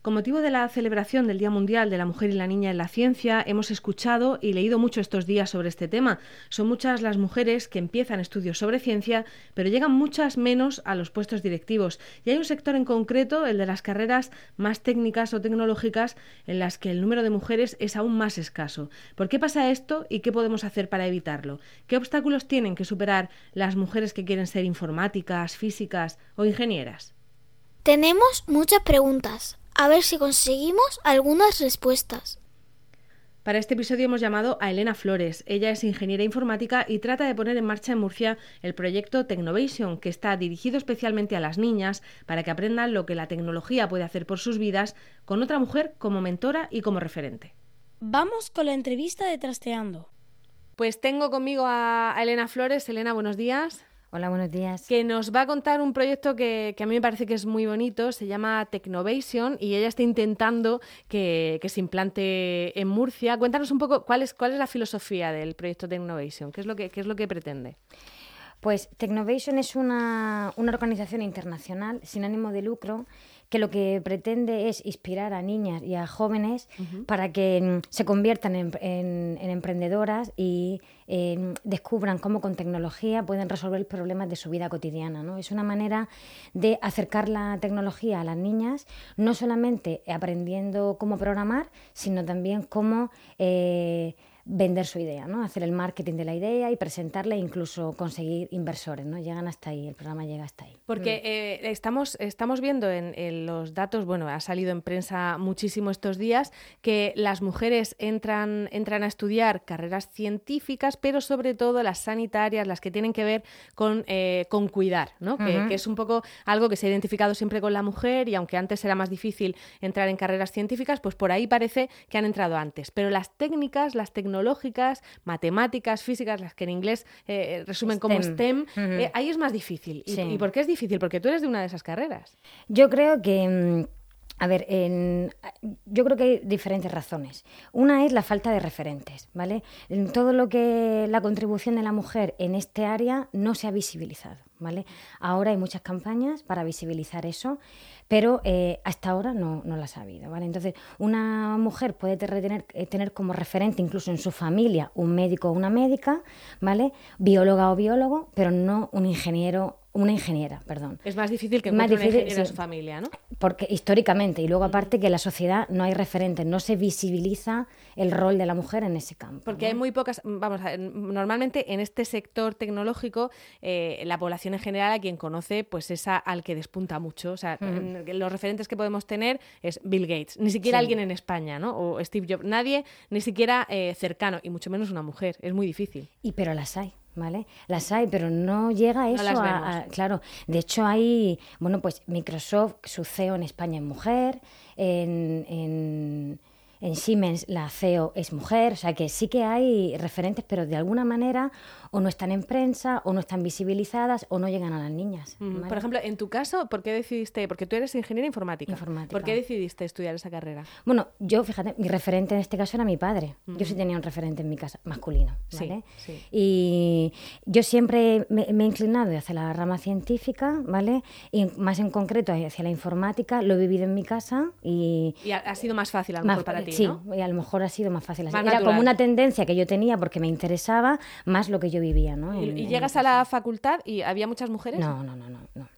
Con motivo de la celebración del Día Mundial de la Mujer y la Niña en la Ciencia, hemos escuchado y leído mucho estos días sobre este tema. Son muchas las mujeres que empiezan estudios sobre ciencia, pero llegan muchas menos a los puestos directivos. Y hay un sector en concreto, el de las carreras más técnicas o tecnológicas, en las que el número de mujeres es aún más escaso. ¿Por qué pasa esto y qué podemos hacer para evitarlo? ¿Qué obstáculos tienen que superar las mujeres que quieren ser informáticas, físicas o ingenieras? Tenemos muchas preguntas a ver si conseguimos algunas respuestas. Para este episodio hemos llamado a Elena Flores. Ella es ingeniera informática y trata de poner en marcha en Murcia el proyecto Technovation, que está dirigido especialmente a las niñas para que aprendan lo que la tecnología puede hacer por sus vidas, con otra mujer como mentora y como referente. Vamos con la entrevista de Trasteando. Pues tengo conmigo a Elena Flores. Elena, buenos días. Hola, buenos días. Que nos va a contar un proyecto que, a mí me parece que es muy bonito, se llama Technovation y ella está intentando que, se implante en Murcia. Cuéntanos un poco cuál es, cuál es la filosofía del proyecto Technovation, qué es lo que, qué es lo que pretende. Pues Technovation es una, una organización internacional sin ánimo de lucro que lo que pretende es inspirar a niñas y a jóvenes para que mm, se conviertan en, emprendedoras y em, descubran cómo con tecnología pueden resolver problemas de su vida cotidiana. ¿no? Es una manera de acercar la tecnología a las niñas, no solamente aprendiendo cómo programar, sino también cómo... Eh, vender su idea, ¿no? hacer el marketing de la idea y presentarla e incluso conseguir inversores. ¿no? Llegan hasta ahí, el programa llega hasta ahí. Porque mm. eh, estamos, estamos viendo en, los datos, bueno, ha salido en prensa muchísimo estos días, que las mujeres entran, entran a estudiar carreras científicas, pero sobre todo las sanitarias, las que tienen que ver con, eh, con cuidar, ¿no? que, que, es un poco algo que se ha identificado siempre con la mujer y aunque antes era más difícil entrar en carreras científicas, pues por ahí parece que han entrado antes. Pero las técnicas, las tecnologías, tecnológicas, matemáticas, físicas, las que en inglés eh, resumen como STEM, eh, ahí es más difícil. ¿Y, por qué es difícil? Porque tú eres de una de esas carreras. Yo creo que... Mm, a ver, en, yo creo que hay diferentes razones. Una es la falta de referentes, ¿vale? En todo lo que la contribución de la mujer en este área no se ha visibilizado, ¿vale? Ahora hay muchas campañas para visibilizar eso, pero eh, hasta ahora no, no las ha habido. ¿vale? Entonces, una mujer puede tener, eh, tener como referente incluso en su familia un médico o una médica, ¿vale? bióloga o biólogo, pero no un ingeniero una ingeniera, perdón. Es más difícil que más difícil, una en su familia, ¿no? Porque históricamente, y luego aparte que en la sociedad no hay referentes, no se visibiliza el rol de la mujer en ese campo. Porque hay muy pocas, vamos, a, normalmente en este sector tecnológico, eh, la población en general a quien conoce, pues es al que despunta mucho. O sea, los referentes que podemos tener es Bill Gates, ni siquiera alguien en España, ¿no? O Steve Jobs, nadie, ni siquiera eh, cercano, y mucho menos una mujer. Es muy difícil. Y pero las hay. ¿Vale? Las hay, pero no llega a eso a, claro, de hecho hay, bueno, pues Microsoft, su CEO en España es mujer, en, en Siemens la CEO es mujer, o sea que sí que hay referentes, pero de alguna manera o no están en prensa, o no están visibilizadas, o no llegan a las niñas. Por ejemplo, en tu caso, ¿por qué decidiste, porque tú eres ingeniera informática, Informática. ¿por qué decidiste estudiar esa carrera? Bueno, yo, fíjate, mi referente en este caso era mi padre. Yo sí tenía un referente en mi casa, masculino, ¿vale? Sí, sí. Y yo siempre me, me he inclinado hacia la rama científica, ¿vale? Y más en concreto hacia la informática, lo he vivido en mi casa y... Y ha, ha sido más fácil a lo más- mejor para ti, sí, ¿no? y a lo mejor ha sido más fácil. así. Más Era natural. como una tendencia que yo tenía porque me interesaba más lo que yo vivía, ¿no? Y, En- y en llegas a la facultad y había muchas mujeres. no, no, no, no, no.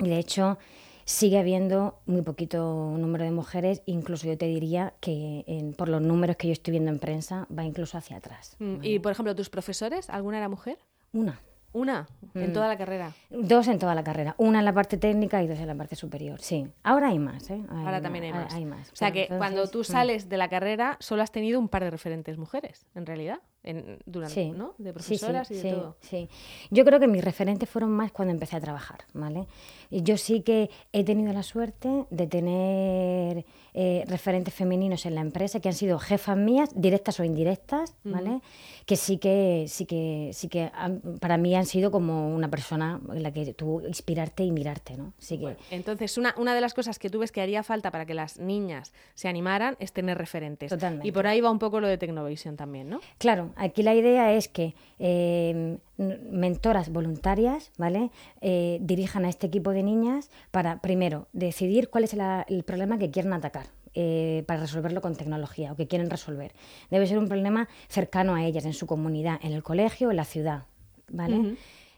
Y de hecho, sigue habiendo muy poquito número de mujeres, incluso yo te diría que en- por los números que yo estoy viendo en prensa, va incluso hacia atrás. Mm, Y por ejemplo, tus profesores, ¿alguna era mujer? Una. Una en Mm. toda la carrera. Dos en toda la carrera, una en la parte técnica y dos en la parte superior, sí. Ahora hay más, ¿eh? Hay Ahora también hay más. Hay más. O sea que cuando tú mm. sales de la carrera, solo has tenido un par de referentes mujeres, en realidad, en, durante, Sí, ¿no? De profesoras sí, y de sí, todo. sí. Yo creo que mis referentes fueron más cuando empecé a trabajar, ¿vale? Y Yo sí que he tenido la suerte de tener eh, referentes femeninos en la empresa que han sido jefas mías, directas o indirectas, ¿vale? Que sí que sí que sí que han- para mí han sido como una persona en la que tú inspirarte y mirarte, ¿no? Sí que Entonces, una, una de las cosas que tú ves que haría falta para que las niñas se animaran es tener referentes. Totalmente. Y por ahí va un poco lo de Technovation también, ¿no? Claro, aquí la idea es que eh, mentoras voluntarias, ¿vale? Eh, dirijan a este equipo de niñas para, primero, decidir cuál es la- el problema que quieren atacar. eh, para resolverlo con tecnología o que quieren resolver. Debe ser un problema cercano a ellas, en su comunidad, en el colegio, en la ciudad. ¿vale?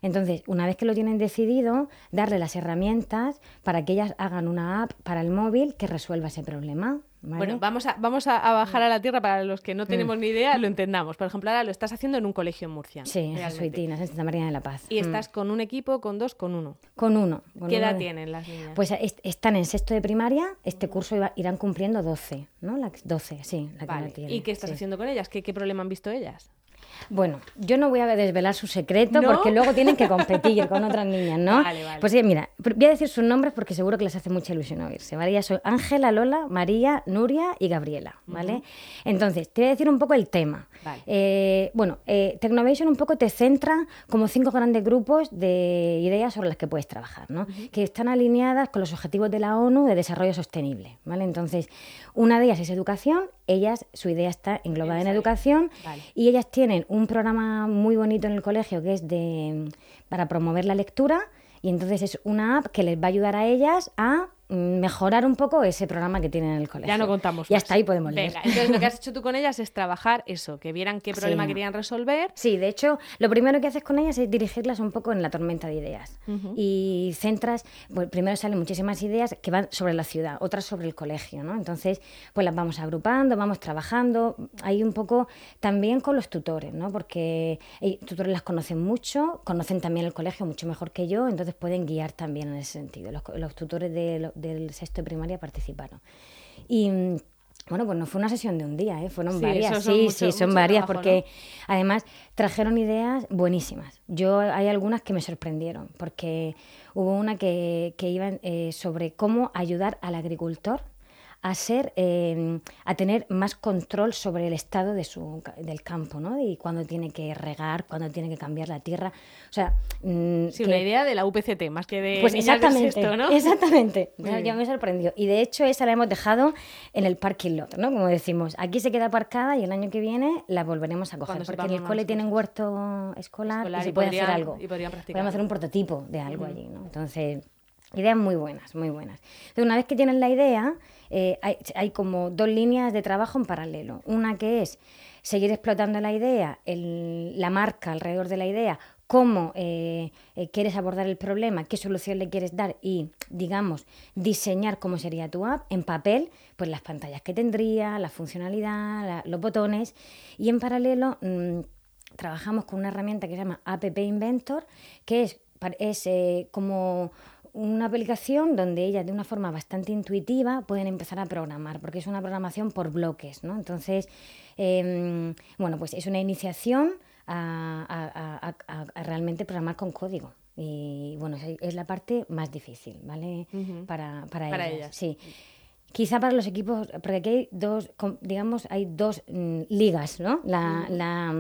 Entonces, una vez que lo tienen decidido, darle las herramientas para que ellas hagan una app para el móvil que resuelva ese problema. ¿Vale? Bueno, vamos a, vamos a, a bajar a la tierra para los que no tenemos ni idea, lo entendamos. Por ejemplo, ahora lo estás haciendo en un colegio en Murcia. sí, en. Jesuitinas, en Santa María de la Paz. Y Mm. estás con un equipo, con dos, con uno. Con uno. con ¿Qué uno edad de- tienen las niñas? Pues est- están en sexto de primaria, este curso iba- irán cumpliendo 12, ¿no? La, 12, sí, la que Vale. no tiene, ¿Y qué estás sí. haciendo con ellas? ¿Qué, qué problema han visto ellas? Bueno, yo no voy a desvelar su secreto ¿No? porque luego tienen que competir con otras niñas, ¿no? Vale, vale. Pues sí, mira, voy a decir sus nombres porque seguro que les hace mucha ilusión oírse, ¿vale? Ya son Ángela, Lola, María, Nuria y Gabriela, ¿vale? Entonces, te voy a decir un poco el tema. Vale. Eh, bueno, eh, Technovation un poco te centra como cinco grandes grupos de ideas sobre las que puedes trabajar, ¿no? Que están alineadas con los objetivos de la ONU de desarrollo sostenible, ¿vale? Entonces, una de ellas es educación, ellas, su idea está englobada en educación Vale. y ellas tienen un programa muy bonito en el colegio que es de para promover la lectura y entonces es una app que les va a ayudar a ellas a mejorar un poco ese programa que tienen en el colegio. Ya no contamos Y más. hasta ahí podemos leer. Venga, entonces lo que has hecho tú con ellas es trabajar eso, que vieran qué problema Sí. querían resolver. Sí, de hecho, lo primero que haces con ellas es dirigirlas un poco en la tormenta de ideas. Y centras, pues primero salen muchísimas ideas que van sobre la ciudad, otras sobre el colegio, ¿no? Entonces, pues las vamos agrupando, vamos trabajando, ahí un poco también con los tutores, ¿no? Porque eh, tutores las conocen mucho, conocen también el colegio mucho mejor que yo, entonces pueden guiar también en ese sentido. Los, los tutores de lo- del sexto de primaria participaron. Y... mm, Bueno, pues no fue una sesión de un día, ¿eh? fueron Sí, varias, sí, mucho- sí, son varias, trabajo, porque ¿no? Además, trajeron ideas buenísimas. Yo hay algunas que me sorprendieron, porque hubo una que, que iba eh, sobre cómo ayudar al agricultor a ser eh, a tener más control sobre el estado de su del campo, ¿no? Y cuándo tiene que regar, cuándo tiene que cambiar la tierra, o sea, mm, Sí, que- una idea de la UPCT, más que de pues exactamente, sexto, ¿no? exactamente. Ya- ya me sorprendió. Y de hecho esa la hemos dejado en el parking lot, ¿no? Como decimos, aquí se queda aparcada y el año que viene la volveremos a coger, porque en el cole tienen huerto escolar, Escolar y se y puede podrían- hacer algo. y podrían practicar. Podemos hacer un prototipo de algo allí, ¿no? Entonces, ideas muy buenas, muy buenas. Entonces, una vez que tienen la idea, eh, hay, como dos líneas de trabajo en paralelo. Una que es seguir explotando la idea, la marca alrededor de la idea, cómo eh, eh, quieres abordar el problema, qué solución le quieres dar y, digamos, diseñar cómo sería tu app en papel, pues las pantallas que tendría, la funcionalidad, la- los botones. Y en paralelo mm, trabajamos con una herramienta que se llama App Inventor, que es, es eh, como una aplicación donde ellas de una forma bastante intuitiva pueden empezar a programar, porque es una programación por bloques, ¿no? Entonces, em, bueno, pues es una iniciación a, a- a- a- a realmente programar con código. Y bueno, es, la parte más difícil, ¿vale? Ujú. para, para, Para ellas. ellas. Sí. Quizá para los equipos, porque aquí hay dos, digamos, hay dos mm, ligas, ¿no? La, la,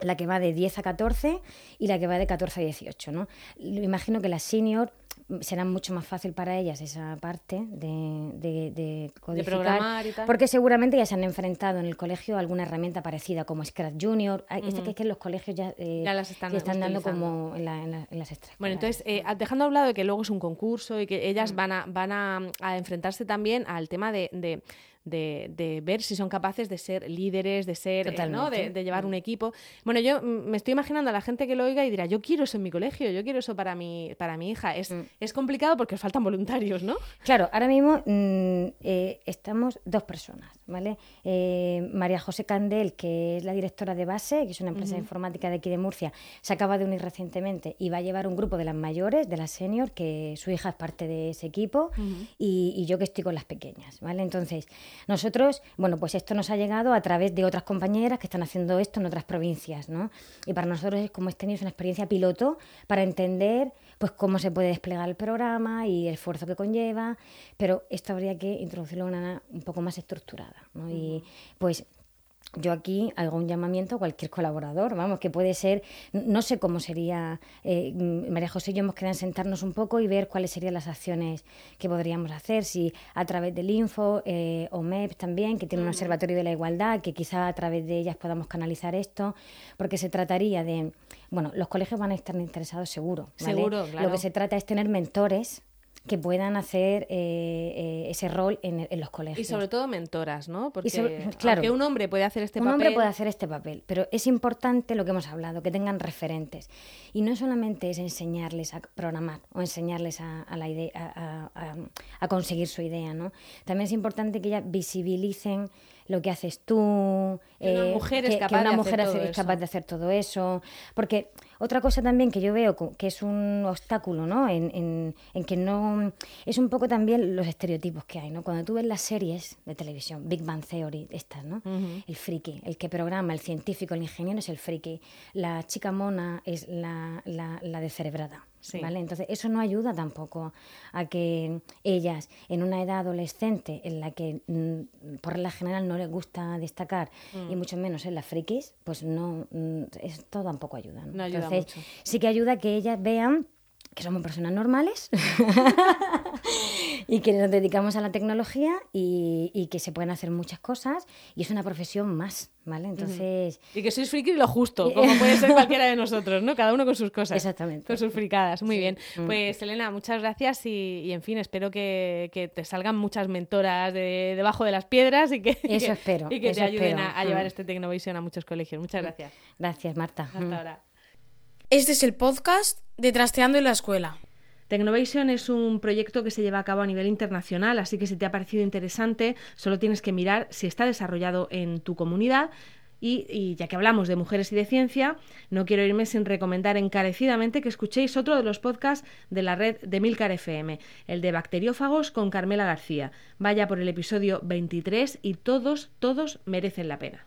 la que va de 10 a 14 y la que va de 14 a 18, ¿no? Imagino que las senior será mucho más fácil para ellas esa parte de, de, de codificar, programar y tal. porque seguramente ya se han enfrentado en el colegio a alguna herramienta parecida como Scratch Junior. Este que es que los colegios ya, eh, Ya las están se están dando como en, la- en la- en las extras. Bueno, entonces, eh, dejando a un lado de que luego es un concurso y que ellas Mm. van a, van a, a enfrentarse también al tema de, de, de- de ver si son capaces de ser líderes, de ser, eh, ¿no? De llevar un equipo. Bueno, yo mm, me estoy imaginando a la gente que lo oiga y dirá, yo quiero eso en mi colegio, yo quiero eso para mi, para mi hija. Es, Mm. es complicado porque os faltan voluntarios, ¿no? Claro, ahora mismo mm, eh, estamos dos personas, ¿vale? Eh, María José Candel, que es la directora de base, que es una empresa informática de aquí de Murcia, se acaba de unir recientemente y va a llevar un grupo de las mayores, de las senior, que su hija es parte de ese equipo, y, y yo que estoy con las pequeñas, ¿vale? Entonces, nosotros, bueno, pues esto nos ha llegado a través de otras compañeras que están haciendo esto en otras provincias, ¿no? Y para nosotros es como este año es una experiencia piloto para entender pues cómo se puede desplegar el programa y el esfuerzo que conlleva, pero esto habría que introducirlo de una un poco más estructurada, ¿no? Y pues yo aquí hago un llamamiento a cualquier colaborador, vamos, que puede ser, no sé cómo sería, eh, mm, María José y yo hemos quedado en sentarnos un poco y ver cuáles serían las acciones que podríamos hacer, si a través del Info, eh, OMEP también, que tiene un observatorio de la igualdad, que quizá a través de ellas podamos canalizar esto, porque se trataría de, bueno, los colegios van a estar interesados seguro, ¿vale? Seguro, claro. Lo que se trata es tener mentores que puedan hacer eh, eh, ese rol en, en los colegios. Y sobre todo mentoras, ¿no? Porque sobre- claro. un hombre puede hacer este un papel... hombre puede hacer este papel, pero es importante lo que hemos hablado, que tengan referentes. Y no solamente es enseñarles a programar o enseñarles a, a la idea, a- a- a conseguir su idea, ¿no? También es importante que ellas visibilicen lo que haces tú, Que una eh, mujer es que, que capaz de una hacer mujer todo es eso. capaz de hacer todo eso. Porque otra cosa también que yo veo que es un obstáculo, ¿no? En, en- en que no... Es un poco también los estereotipos que hay, ¿no? Cuando tú ves las series de televisión, Big Bang Theory, estas, ¿no? El friki, el que programa, el científico, el ingeniero es el friki. La chica mona es la, la, la descerebrada. Sí. ¿Vale? Entonces, eso no ayuda tampoco a que ellas, en una edad adolescente en la que mm, por regla general no les gusta destacar, Mm. y mucho menos en las frikis, pues no, mm, esto tampoco ayuda. ¿no? No ayuda Entonces, mucho. sí que ayuda que ellas vean que somos personas normales y que nos dedicamos a la tecnología y, y que se pueden hacer muchas cosas y es una profesión más, ¿vale? Entonces, Y que sois friki lo justo, como puede ser cualquiera de nosotros, ¿no? Cada uno con sus cosas. Exactamente. Con sus fricadas. Muy bien. Mm. Pues, Elena, muchas gracias y, y, en fin, espero que, que te salgan muchas mentoras de, debajo de las piedras y que, Eso que- espero, y que te ayuden a, a llevar Mm. este Tecnovisión a muchos colegios. Muchas gracias. gracias, Marta. Hasta Mm. ahora. Este es el podcast de Trasteando en la Escuela. Tecnovation es un proyecto que se lleva a cabo a nivel internacional, así que si te ha parecido interesante, solo tienes que mirar si está desarrollado en tu comunidad. Y, y ya que hablamos de mujeres y de ciencia, no quiero irme sin recomendar encarecidamente que escuchéis otro de los podcasts de la red de Milcar FM, el de Bacteriófagos con Carmela García. Vaya por el episodio 23 y todos, todos merecen la pena.